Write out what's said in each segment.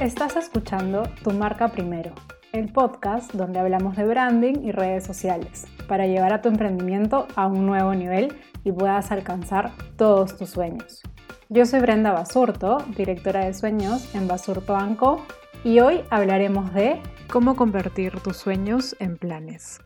Estás escuchando Tu Marca Primero, el podcast donde hablamos de branding y redes sociales para llevar a tu emprendimiento a un nuevo nivel y puedas alcanzar todos tus sueños. Yo soy Brenda Basurto, directora de sueños en Basurto Banco, y hoy hablaremos de cómo convertir tus sueños en planes.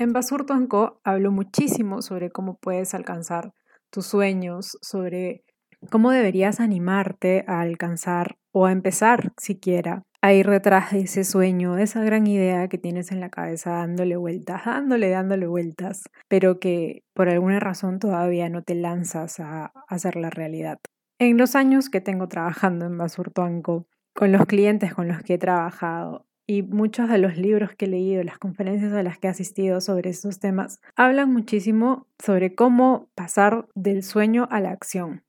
En Basurto Co hablo muchísimo sobre cómo puedes alcanzar tus sueños, sobre cómo deberías animarte a alcanzar o a empezar siquiera a ir detrás de ese sueño, de esa gran idea que tienes en la cabeza dándole vueltas, dándole, dándole vueltas, pero que por alguna razón todavía no te lanzas a hacer la realidad. En los años que tengo trabajando en Basurtuanco, con los clientes con los que he trabajado y muchos de los libros que he leído, las conferencias a las que he asistido sobre estos temas, hablan muchísimo sobre cómo pasar del sueño a la acción.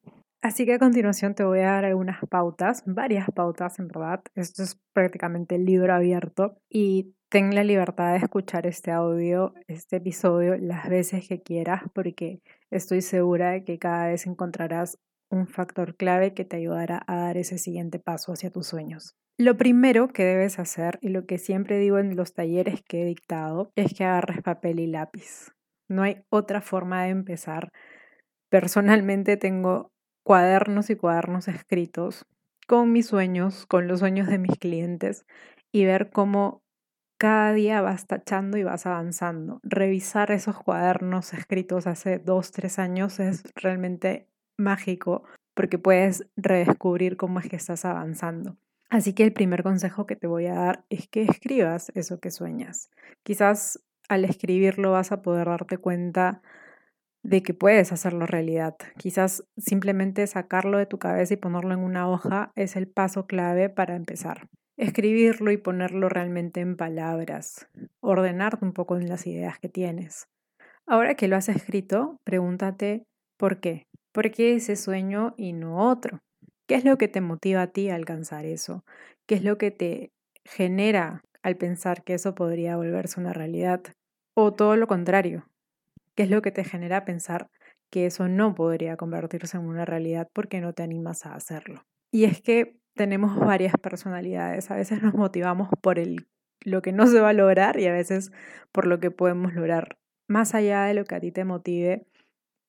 Así que a continuación te voy a dar algunas pautas, varias pautas en verdad. Esto es prácticamente el libro abierto y ten la libertad de escuchar este audio, este episodio las veces que quieras porque estoy segura de que cada vez encontrarás un factor clave que te ayudará a dar ese siguiente paso hacia tus sueños. Lo primero que debes hacer y lo que siempre digo en los talleres que he dictado es que agarres papel y lápiz. No hay otra forma de empezar. Personalmente tengo cuadernos y cuadernos escritos con mis sueños, con los sueños de mis clientes y ver cómo cada día vas tachando y vas avanzando. Revisar esos cuadernos escritos hace dos, tres años es realmente mágico porque puedes redescubrir cómo es que estás avanzando. Así que el primer consejo que te voy a dar es que escribas eso que sueñas. Quizás al escribirlo vas a poder darte cuenta de que puedes hacerlo realidad. Quizás simplemente sacarlo de tu cabeza y ponerlo en una hoja es el paso clave para empezar. Escribirlo y ponerlo realmente en palabras, ordenarte un poco en las ideas que tienes. Ahora que lo has escrito, pregúntate ¿por qué? ¿Por qué ese sueño y no otro? ¿Qué es lo que te motiva a ti a alcanzar eso? ¿Qué es lo que te genera al pensar que eso podría volverse una realidad? O todo lo contrario, ¿Qué es lo que te genera pensar que eso no podría convertirse en una realidad porque no te animas a hacerlo? Y es que tenemos varias personalidades. A veces nos motivamos por el, lo que no se va a lograr y a veces por lo que podemos lograr. Más allá de lo que a ti te motive,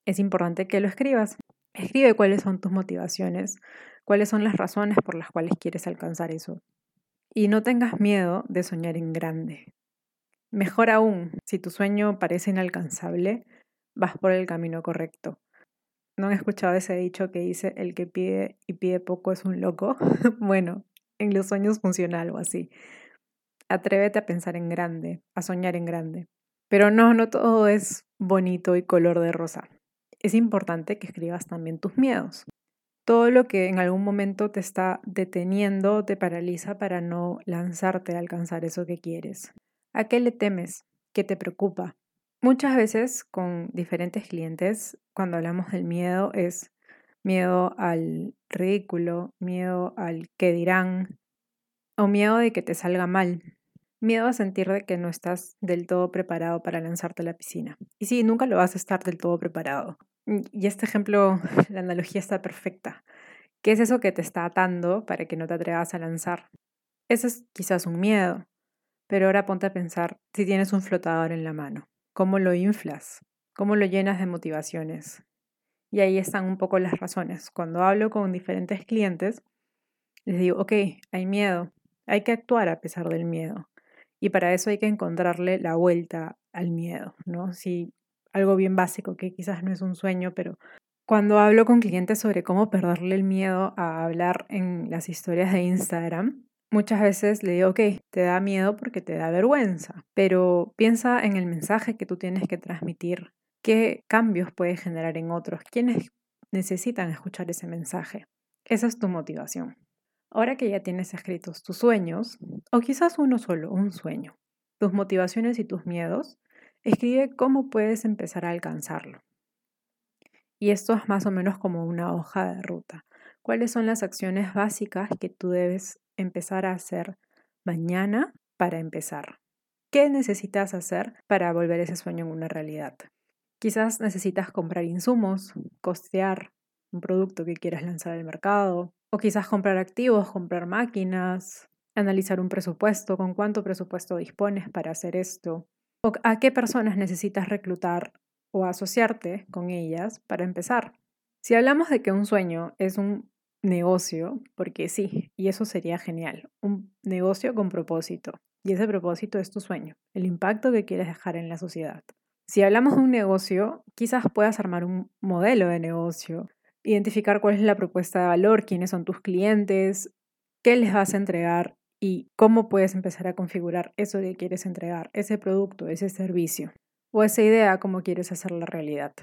es importante que lo escribas. Escribe cuáles son tus motivaciones, cuáles son las razones por las cuales quieres alcanzar eso. Y no tengas miedo de soñar en grande. Mejor aún, si tu sueño parece inalcanzable, vas por el camino correcto. ¿No han escuchado ese dicho que dice el que pide y pide poco es un loco? bueno, en los sueños funciona algo así. Atrévete a pensar en grande, a soñar en grande. Pero no, no todo es bonito y color de rosa. Es importante que escribas también tus miedos. Todo lo que en algún momento te está deteniendo, te paraliza para no lanzarte a alcanzar eso que quieres. ¿A qué le temes? ¿Qué te preocupa? Muchas veces con diferentes clientes, cuando hablamos del miedo, es miedo al ridículo, miedo al que dirán, o miedo de que te salga mal, miedo a sentir de que no estás del todo preparado para lanzarte a la piscina. Y sí, nunca lo vas a estar del todo preparado. Y este ejemplo, la analogía está perfecta. ¿Qué es eso que te está atando para que no te atrevas a lanzar? Ese es quizás un miedo. Pero ahora ponte a pensar si tienes un flotador en la mano. ¿Cómo lo inflas? ¿Cómo lo llenas de motivaciones? Y ahí están un poco las razones. Cuando hablo con diferentes clientes, les digo, ok, hay miedo, hay que actuar a pesar del miedo. Y para eso hay que encontrarle la vuelta al miedo, ¿no? Si algo bien básico que quizás no es un sueño, pero cuando hablo con clientes sobre cómo perderle el miedo a hablar en las historias de Instagram, Muchas veces le digo, ok, te da miedo porque te da vergüenza, pero piensa en el mensaje que tú tienes que transmitir, qué cambios puedes generar en otros, quiénes necesitan escuchar ese mensaje. Esa es tu motivación. Ahora que ya tienes escritos tus sueños, o quizás uno solo, un sueño, tus motivaciones y tus miedos, escribe cómo puedes empezar a alcanzarlo. Y esto es más o menos como una hoja de ruta. ¿Cuáles son las acciones básicas que tú debes empezar a hacer mañana para empezar? ¿Qué necesitas hacer para volver ese sueño en una realidad? Quizás necesitas comprar insumos, costear, un producto que quieras lanzar al mercado, o quizás comprar activos, comprar máquinas, analizar un presupuesto, con cuánto presupuesto dispones para hacer esto, o a qué personas necesitas reclutar o asociarte con ellas para empezar. Si hablamos de que un sueño es un negocio, porque sí, y eso sería genial, un negocio con propósito, y ese propósito es tu sueño, el impacto que quieres dejar en la sociedad. Si hablamos de un negocio, quizás puedas armar un modelo de negocio, identificar cuál es la propuesta de valor, quiénes son tus clientes, qué les vas a entregar y cómo puedes empezar a configurar eso que quieres entregar, ese producto, ese servicio o esa idea, cómo quieres hacerla realidad.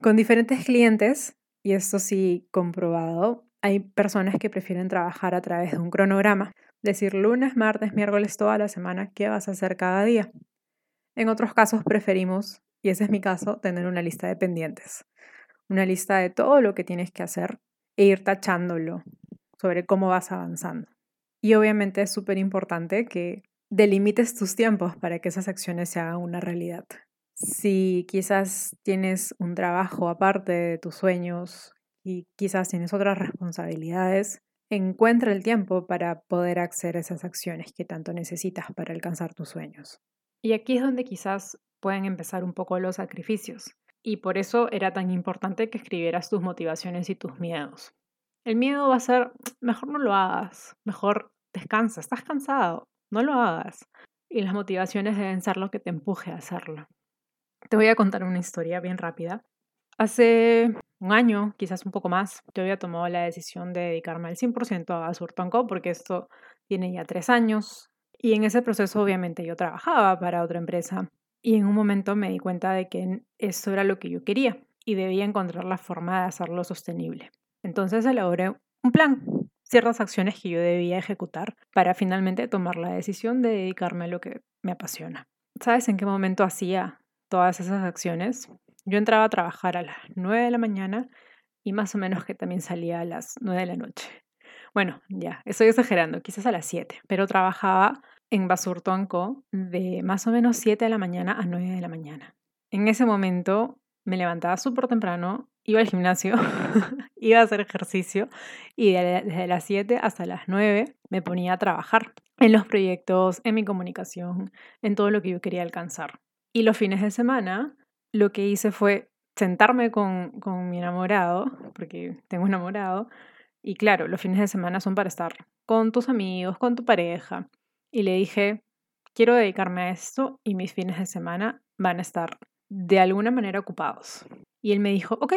Con diferentes clientes, y esto sí comprobado, hay personas que prefieren trabajar a través de un cronograma, decir lunes, martes, miércoles, toda la semana, qué vas a hacer cada día. En otros casos preferimos, y ese es mi caso, tener una lista de pendientes, una lista de todo lo que tienes que hacer e ir tachándolo sobre cómo vas avanzando. Y obviamente es súper importante que delimites tus tiempos para que esas acciones se hagan una realidad. Si quizás tienes un trabajo aparte de tus sueños y quizás tienes otras responsabilidades, encuentra el tiempo para poder acceder a esas acciones que tanto necesitas para alcanzar tus sueños. Y aquí es donde quizás pueden empezar un poco los sacrificios. Y por eso era tan importante que escribieras tus motivaciones y tus miedos. El miedo va a ser, mejor no lo hagas, mejor descansa, estás cansado, no lo hagas. Y las motivaciones deben ser lo que te empuje a hacerlo. Te voy a contar una historia bien rápida. Hace un año, quizás un poco más, yo había tomado la decisión de dedicarme al 100% a Surtonco porque esto tiene ya tres años. Y en ese proceso obviamente yo trabajaba para otra empresa y en un momento me di cuenta de que eso era lo que yo quería y debía encontrar la forma de hacerlo sostenible. Entonces elaboré un plan, ciertas acciones que yo debía ejecutar para finalmente tomar la decisión de dedicarme a lo que me apasiona. ¿Sabes en qué momento hacía todas esas acciones? Yo entraba a trabajar a las 9 de la mañana y más o menos que también salía a las 9 de la noche. Bueno, ya, estoy exagerando, quizás a las 7, pero trabajaba en Basurtonco de más o menos 7 de la mañana a 9 de la mañana. En ese momento me levantaba súper temprano, iba al gimnasio, iba a hacer ejercicio y desde las 7 hasta las 9 me ponía a trabajar en los proyectos, en mi comunicación, en todo lo que yo quería alcanzar. Y los fines de semana lo que hice fue sentarme con, con mi enamorado, porque tengo enamorado, y claro, los fines de semana son para estar con tus amigos, con tu pareja. Y le dije, quiero dedicarme a esto y mis fines de semana van a estar de alguna manera ocupados. Y él me dijo, ok,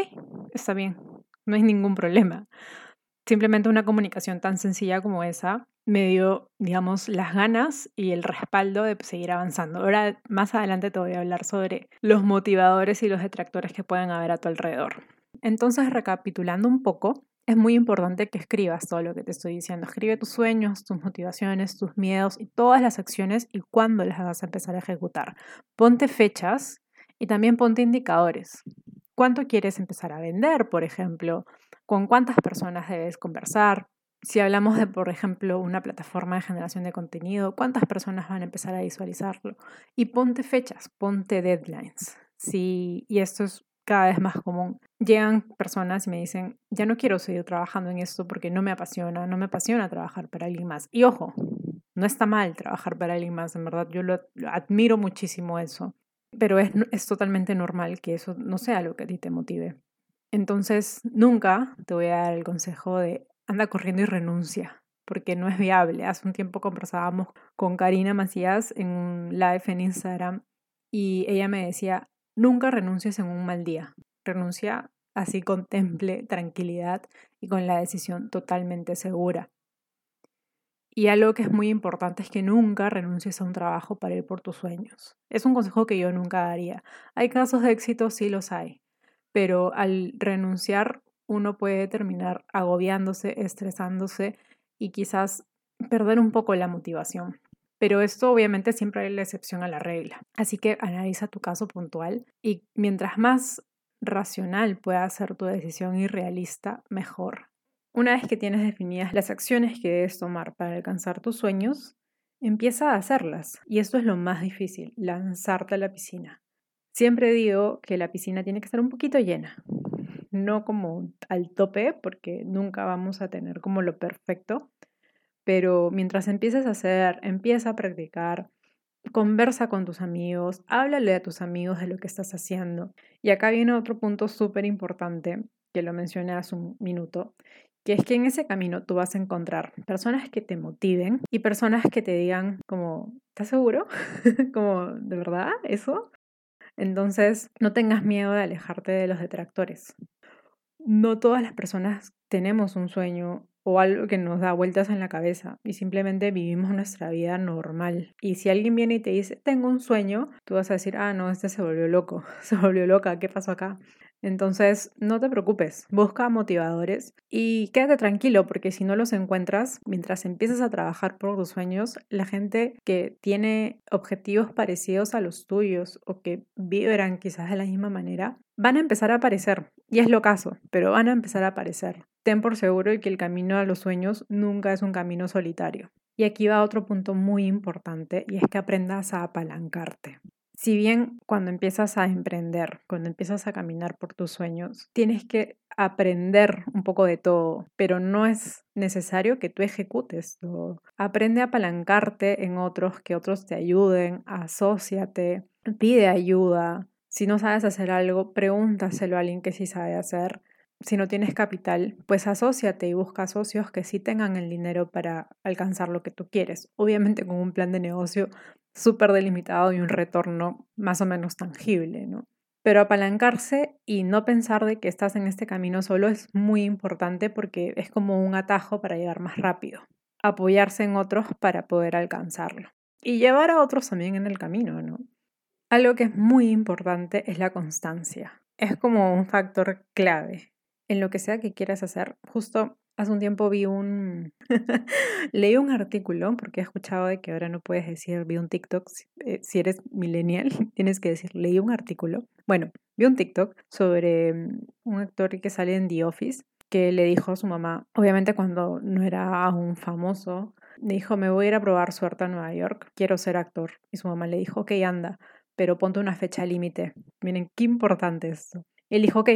está bien, no hay ningún problema. Simplemente una comunicación tan sencilla como esa me dio, digamos, las ganas y el respaldo de seguir avanzando. Ahora, más adelante te voy a hablar sobre los motivadores y los detractores que pueden haber a tu alrededor. Entonces, recapitulando un poco, es muy importante que escribas todo lo que te estoy diciendo. Escribe tus sueños, tus motivaciones, tus miedos y todas las acciones y cuándo las vas a empezar a ejecutar. Ponte fechas y también ponte indicadores. ¿Cuánto quieres empezar a vender, por ejemplo? ¿Con cuántas personas debes conversar? Si hablamos de, por ejemplo, una plataforma de generación de contenido, ¿cuántas personas van a empezar a visualizarlo? Y ponte fechas, ponte deadlines. Sí, y esto es cada vez más común. Llegan personas y me dicen, ya no quiero seguir trabajando en esto porque no me apasiona, no me apasiona trabajar para alguien más. Y ojo, no está mal trabajar para alguien más, en verdad, yo lo, admiro muchísimo eso, pero es, es totalmente normal que eso no sea lo que a ti te motive. Entonces, nunca te voy a dar el consejo de anda corriendo y renuncia, porque no es viable. Hace un tiempo conversábamos con Karina Macías en un live en Instagram y ella me decía, nunca renuncies en un mal día. Renuncia así contemple tranquilidad y con la decisión totalmente segura. Y algo que es muy importante es que nunca renuncies a un trabajo para ir por tus sueños. Es un consejo que yo nunca daría. Hay casos de éxito, sí los hay, pero al renunciar uno puede terminar agobiándose, estresándose y quizás perder un poco la motivación. Pero esto obviamente siempre hay la excepción a la regla. Así que analiza tu caso puntual y mientras más racional pueda ser tu decisión y realista, mejor. Una vez que tienes definidas las acciones que debes tomar para alcanzar tus sueños, empieza a hacerlas. Y esto es lo más difícil, lanzarte a la piscina. Siempre digo que la piscina tiene que estar un poquito llena, no como al tope, porque nunca vamos a tener como lo perfecto, pero mientras empieces a hacer, empieza a practicar, conversa con tus amigos, háblale a tus amigos de lo que estás haciendo. Y acá viene otro punto súper importante, que lo mencioné hace un minuto, que es que en ese camino tú vas a encontrar personas que te motiven y personas que te digan como, ¿estás seguro? como, ¿de verdad eso? Entonces, no tengas miedo de alejarte de los detractores. No todas las personas tenemos un sueño o algo que nos da vueltas en la cabeza y simplemente vivimos nuestra vida normal. Y si alguien viene y te dice, tengo un sueño, tú vas a decir, ah, no, este se volvió loco, se volvió loca, ¿qué pasó acá? Entonces, no te preocupes, busca motivadores y quédate tranquilo porque si no los encuentras, mientras empiezas a trabajar por tus sueños, la gente que tiene objetivos parecidos a los tuyos o que vibran quizás de la misma manera, van a empezar a aparecer. Y es lo caso, pero van a empezar a aparecer. Ten por seguro que el camino a los sueños nunca es un camino solitario. Y aquí va otro punto muy importante y es que aprendas a apalancarte. Si bien cuando empiezas a emprender, cuando empiezas a caminar por tus sueños, tienes que aprender un poco de todo, pero no es necesario que tú ejecutes todo. Aprende a apalancarte en otros, que otros te ayuden, asóciate, pide ayuda. Si no sabes hacer algo, pregúntaselo a alguien que sí sabe hacer. Si no tienes capital, pues asóciate y busca socios que sí tengan el dinero para alcanzar lo que tú quieres. Obviamente con un plan de negocio súper delimitado y un retorno más o menos tangible, ¿no? Pero apalancarse y no pensar de que estás en este camino solo es muy importante porque es como un atajo para llegar más rápido. Apoyarse en otros para poder alcanzarlo. Y llevar a otros también en el camino, ¿no? Algo que es muy importante es la constancia. Es como un factor clave en lo que sea que quieras hacer. Justo Hace un tiempo vi un, leí un artículo, porque he escuchado de que ahora no puedes decir, vi un TikTok, eh, si eres millennial, tienes que decir, leí un artículo. Bueno, vi un TikTok sobre mm, un actor que sale en The Office, que le dijo a su mamá, obviamente cuando no era aún famoso, le dijo, me voy a ir a probar suerte a Nueva York, quiero ser actor. Y su mamá le dijo, ok, anda, pero ponte una fecha límite. Miren, qué importante esto. Él dijo, ok,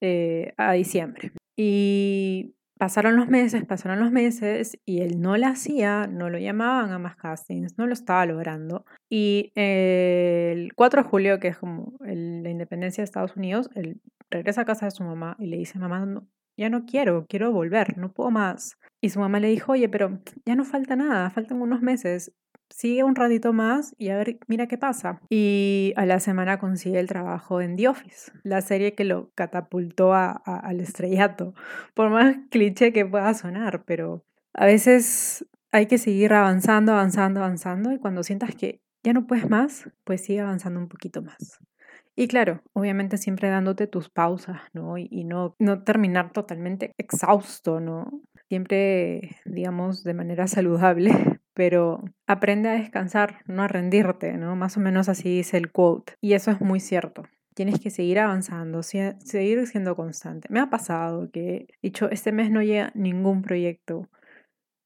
eh, a diciembre. Y Pasaron los meses, pasaron los meses y él no la hacía, no lo llamaban a más castings, no lo estaba logrando. Y el 4 de julio, que es como la independencia de Estados Unidos, él regresa a casa de su mamá y le dice, mamá, ya no quiero, quiero volver, no puedo más. Y su mamá le dijo, oye, pero ya no falta nada, faltan unos meses sigue un ratito más y a ver, mira qué pasa. Y a la semana consigue el trabajo en The Office, la serie que lo catapultó al estrellato. Por más cliché que pueda sonar, pero a veces hay que seguir avanzando, avanzando, avanzando y cuando sientas que ya no puedes más, pues sigue avanzando un poquito más. Y claro, obviamente siempre dándote tus pausas, ¿no? Y, no, no terminar totalmente exhausto, ¿no? Siempre, digamos, de manera saludable, pero aprende a descansar, no a rendirte, ¿no? Más o menos así dice el quote. Y eso es muy cierto. Tienes que seguir avanzando, seguir siendo constante. Me ha pasado que, dicho, este mes no llega ningún proyecto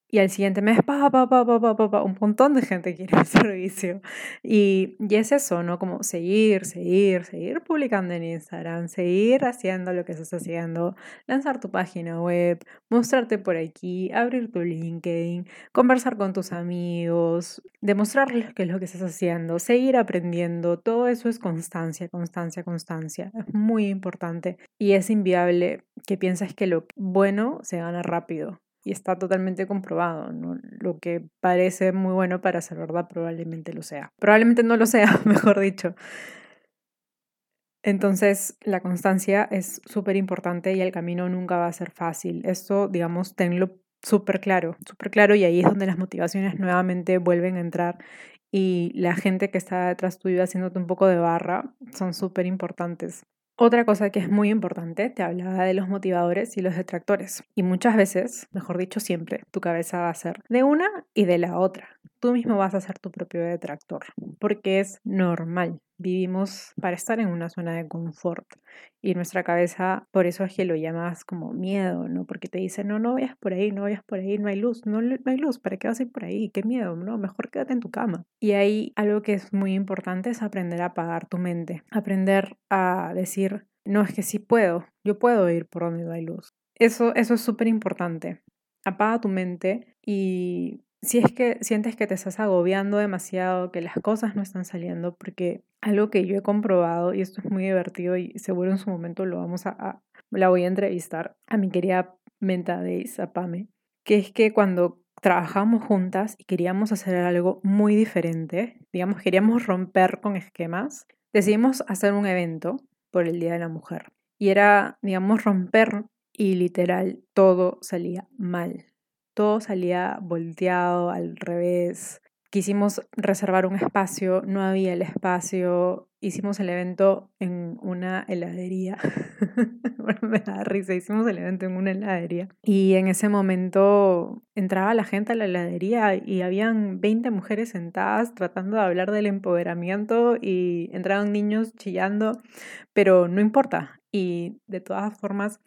y al siguiente mes, pa, pa, pa, pa, pa, pa, un montón de gente quiere el servicio. Y, y es eso, ¿no? Como seguir, seguir, seguir publicando en Instagram, seguir haciendo lo que estás haciendo, lanzar tu página web, mostrarte por aquí, abrir tu LinkedIn, conversar con tus amigos, demostrarles qué es lo que estás haciendo, seguir aprendiendo. Todo eso es constancia, constancia, constancia. Es muy importante y es inviable que pienses que lo bueno se gana rápido y está totalmente comprobado. Lo que parece muy bueno para ser verdad probablemente lo sea. Probablemente no lo sea, mejor dicho. Entonces, la constancia es súper importante y el camino nunca va a ser fácil. Esto, digamos, tenlo súper claro, súper claro y ahí es donde las motivaciones nuevamente vuelven a entrar y la gente que está detrás tuyo haciéndote un poco de barra son súper importantes. Otra cosa que es muy importante, te hablaba de los motivadores y los detractores. Y muchas veces, mejor dicho siempre, tu cabeza va a ser de una y de la otra. Tú mismo vas a ser tu propio detractor, porque es normal. Vivimos para estar en una zona de confort y nuestra cabeza, por eso es que lo llamas como miedo, ¿no? Porque te dice, no, no vayas por ahí, no vayas por ahí, no hay luz, no, no hay luz, ¿para qué vas a ir por ahí? Qué miedo, ¿no? Mejor quédate en tu cama. Y ahí algo que es muy importante es aprender a apagar tu mente, aprender a decir, no es que sí puedo, yo puedo ir por donde no hay luz. Eso, eso es súper importante. Apaga tu mente y si es que sientes que te estás agobiando demasiado, que las cosas no están saliendo, porque algo que yo he comprobado, y esto es muy divertido y seguro en su momento lo vamos a, la voy a entrevistar a mi querida Menta de Pame, que es que cuando trabajamos juntas y queríamos hacer algo muy diferente, digamos, queríamos romper con esquemas, decidimos hacer un evento por el Día de la Mujer. Y era, digamos, romper y literal todo salía mal todo salía volteado al revés. Quisimos reservar un espacio, no había el espacio. Hicimos el evento en una heladería. me da risa, hicimos el evento en una heladería. Y en ese momento entraba la gente a la heladería y habían 20 mujeres sentadas tratando de hablar del empoderamiento y entraban niños chillando, pero no importa. Y de todas formas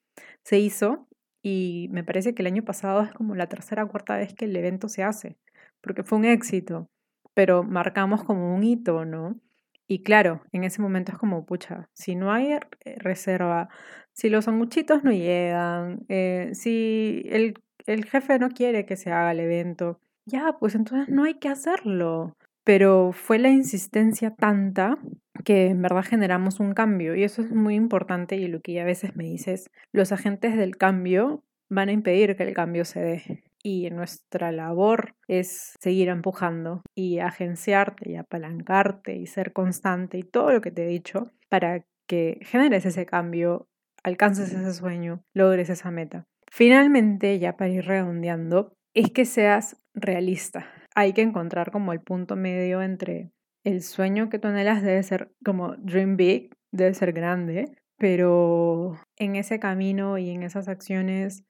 se hizo y me parece que el año pasado es como la tercera o cuarta vez que el evento se hace, porque fue un éxito, pero marcamos como un hito, ¿no? Y claro, en ese momento es como, pucha, si no hay eh, reserva, si los sanguchitos no llegan, eh, si el, el jefe no quiere que se haga el evento, ya, pues entonces no hay que hacerlo. Pero fue la insistencia tanta que en verdad generamos un cambio y eso es muy importante y lo que a veces me dices, los agentes del cambio van a impedir que el cambio se dé y nuestra labor es seguir empujando y agenciarte y apalancarte y ser constante y todo lo que te he dicho para que generes ese cambio, alcances ese sueño, logres esa meta. Finalmente, ya para ir redondeando, es que seas realista. Hay que encontrar como el punto medio entre el sueño que tú anhelas debe ser como dream big, debe ser grande, pero en ese camino y en esas acciones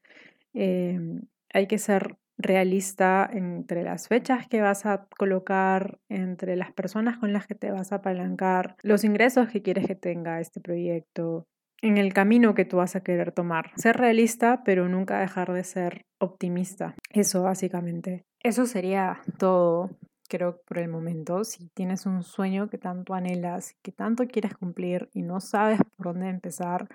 em, hay que ser realista entre las fechas que vas a colocar, entre las personas con las que te vas a apalancar, los ingresos que quieres que tenga este proyecto, en el camino que tú vas a querer tomar. Ser realista, pero nunca dejar de ser optimista. Eso básicamente. Eso sería todo creo por el momento, si tienes un sueño que tanto anhelas, que tanto quieres cumplir y no sabes por dónde empezar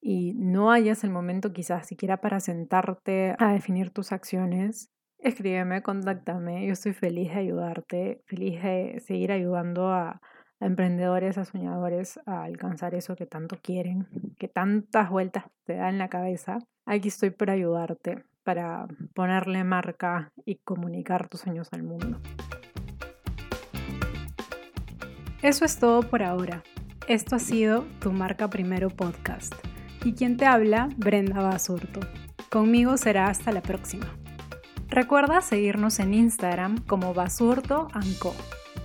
y no hayas el momento quizás siquiera para sentarte a definir tus acciones, escríbeme, contáctame, yo estoy feliz de ayudarte, feliz de seguir ayudando a, a emprendedores, a soñadores a alcanzar eso que tanto quieren, que tantas vueltas te da en la cabeza. Aquí estoy para ayudarte, para ponerle marca y comunicar tus sueños al mundo. Eso es todo por ahora. Esto ha sido Tu Marca Primero Podcast. Y quien te habla, Brenda Basurto. Conmigo será hasta la próxima. Recuerda seguirnos en Instagram como Basurto Co.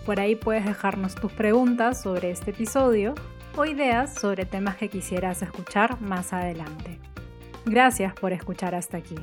Por ahí puedes dejarnos tus preguntas sobre este episodio o ideas sobre temas que quisieras escuchar más adelante. Gracias por escuchar hasta aquí.